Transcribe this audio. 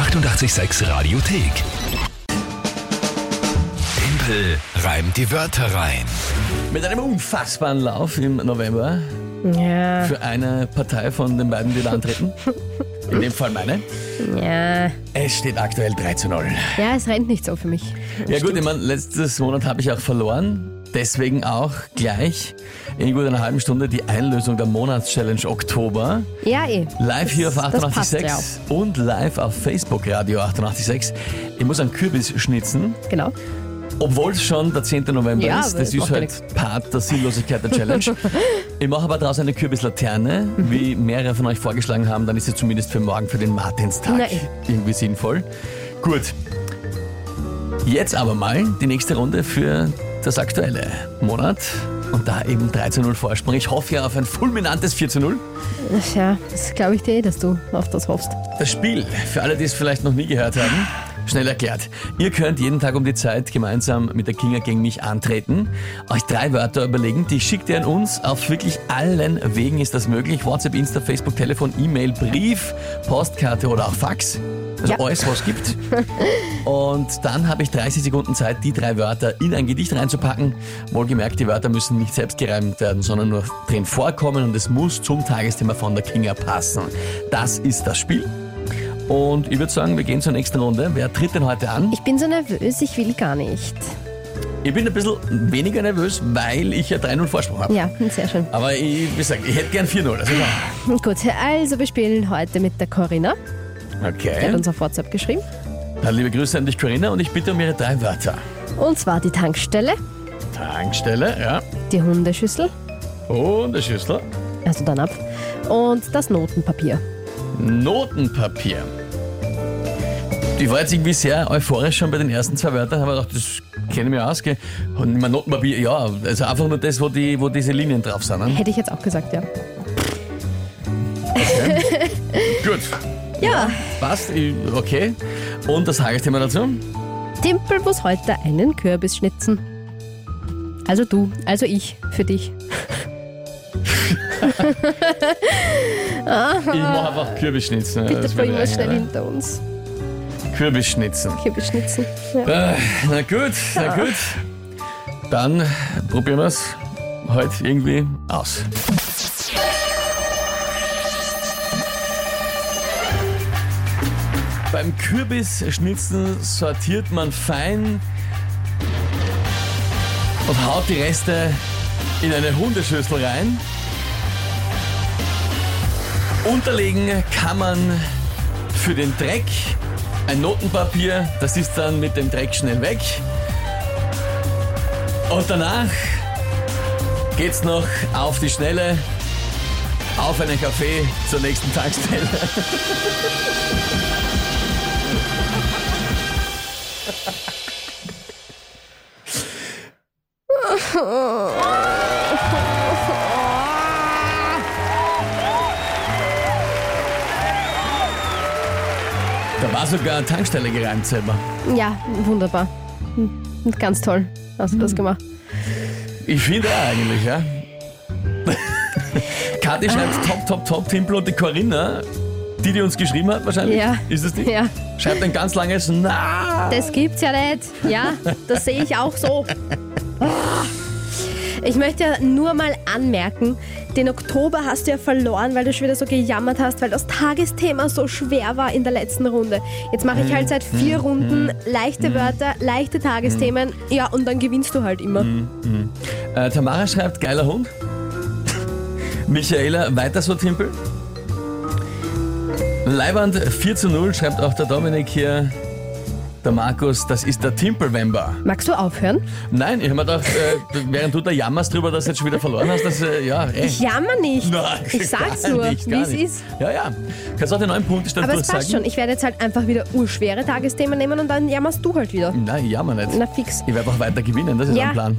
886 Radiothek. Tempel reimt die Wörter rein. Mit einem unfassbaren Lauf im November Ja, für eine Partei von den beiden, die da antreten. In dem Fall meine. ja. Es steht aktuell 3 zu 0. Ja, es rennt nicht so für mich. Ja gut, ich meine, letztes Monat habe ich auch verloren. Deswegen auch gleich in gut einer halben Stunde die Einlösung der Monatschallenge Oktober. Ja, eh. Live hier auf Das- das passt 886 und live auf Facebook Radio 886. Ich muss einen Kürbis schnitzen, Genau. obwohl es schon der 10. November Ja, ist. Das ist ja halt Part der Sinnlosigkeit der Challenge. ich mache aber daraus eine Kürbislaterne, Mhm. wie mehrere von euch vorgeschlagen haben. Dann ist es zumindest für morgen, für den Martinstag, Na eh. irgendwie sinnvoll. Gut. Jetzt aber mal die nächste Runde für das aktuelle Monat. Und da eben 3 zu 0 Vorsprung. Ich hoffe ja auf ein fulminantes 4 zu 0. Ja, das glaube ich dir eh, dass du auf das hoffst. Das Spiel, für alle, die es vielleicht noch nie gehört haben, schnell erklärt. Ihr könnt jeden Tag um die Zeit gemeinsam mit der Kinga gegen mich antreten, euch drei Wörter überlegen, die schickt ihr an uns. Auf wirklich allen Wegen ist das möglich. WhatsApp, Insta, Facebook, Telefon, E-Mail, Brief, Postkarte oder auch Fax. Also Ja. alles, was es gibt. Und dann habe ich 30 Sekunden Zeit, die drei Wörter in ein Gedicht reinzupacken. Wohlgemerkt, die Wörter müssen nicht selbst gereimt werden, sondern nur drin vorkommen und es muss zum Tagesthema von der Kinga passen. Das ist das Spiel. Und ich würde sagen, wir gehen zur nächsten Runde. Wer tritt denn heute an? Ich bin so nervös, ich will gar nicht. Ich bin ein bisschen weniger nervös, weil ich ja 3-0 Vorsprung habe. Ja, sehr schön. Aber ich, wie gesagt, ich hätte gern 4-0. Also, Gut, also wir spielen heute mit der Corinna. Die hat okay. uns auf WhatsApp geschrieben. Dann liebe Grüße an dich, Corinna, und ich bitte um ihre drei Wörter. Und zwar die Tankstelle, Tankstelle, ja. die Hundeschüssel, Und der Schüssel. also dann ab, und das Notenpapier. Notenpapier. Ich war jetzt irgendwie sehr euphorisch schon bei den ersten zwei Wörtern, aber gedacht, das kenne ich mir aus. Gell? Und mein Notenpapier, ja, also einfach nur das, wo, die, wo diese Linien drauf sind. Ne? Hätte ich jetzt auch gesagt, ja. Gut, Ja, passt, ich- okay. Und das Tagesthema dazu? Timpel muss heute einen Kürbis schnitzen. Also du, also ich, für dich. Ich mache einfach Kürbisschnitzen. Bitte Das bringen wir es schnell hinter uns. Kürbisschnitzen. Kürbis schnitzen. Ja. Äh, na gut, na gut. Dann probieren wir es heute irgendwie aus. Beim Kürbisschnitzen sortiert man fein und haut die Reste in eine Hundeschüssel rein. Unterlegen kann man für den Dreck ein Notenpapier, das ist dann mit dem Dreck schnell weg. Und danach geht's noch auf die Schnelle auf einen Kaffee zur nächsten Tankstelle. Da war sogar eine Tankstelle gereimt selber. Ja, wunderbar. Hm, Ganz toll hast du das gemacht. Ich finde auch eigentlich, ja. Kathi schreibt top, top, top, Timpel und die Corinna, die, die uns geschrieben hat wahrscheinlich. Ja. Ist es die? Ja, Schreibt ein ganz langes Na. das gibt's ja nicht. Ja, das sehe ich auch so. Ich möchte ja nur mal anmerken, den Oktober hast du ja verloren, weil du schon wieder so gejammert hast, weil das Tagesthema so schwer war in der letzten Runde. Jetzt mache ich halt seit vier Runden leichte Wörter, leichte Tagesthemen. Ja, und dann gewinnst du halt immer. Äh, Tamara schreibt geiler Hund. Michaela, weiter so Timpel. Leiband 4 zu 0 schreibt auch der Dominik hier. Der Markus, das ist der Timpelwember. Magst du aufhören? Nein, ich habe mir gedacht, äh, während du da jammerst drüber, dass du jetzt schon wieder verloren hast, dass, äh, ja, ey. Ich jammer nicht. Nein, ich sag's nur, wie es ist. Ja, ja. Kannst auch den neuen Punktestand Aber es passt durchsagen? schon. Ich werde jetzt halt einfach wieder urschwere Tagesthemen nehmen und dann jammerst du halt wieder. Nein, ich jammer nicht. Na fix. Ich werde auch weiter gewinnen, das ist Ja. mein Plan.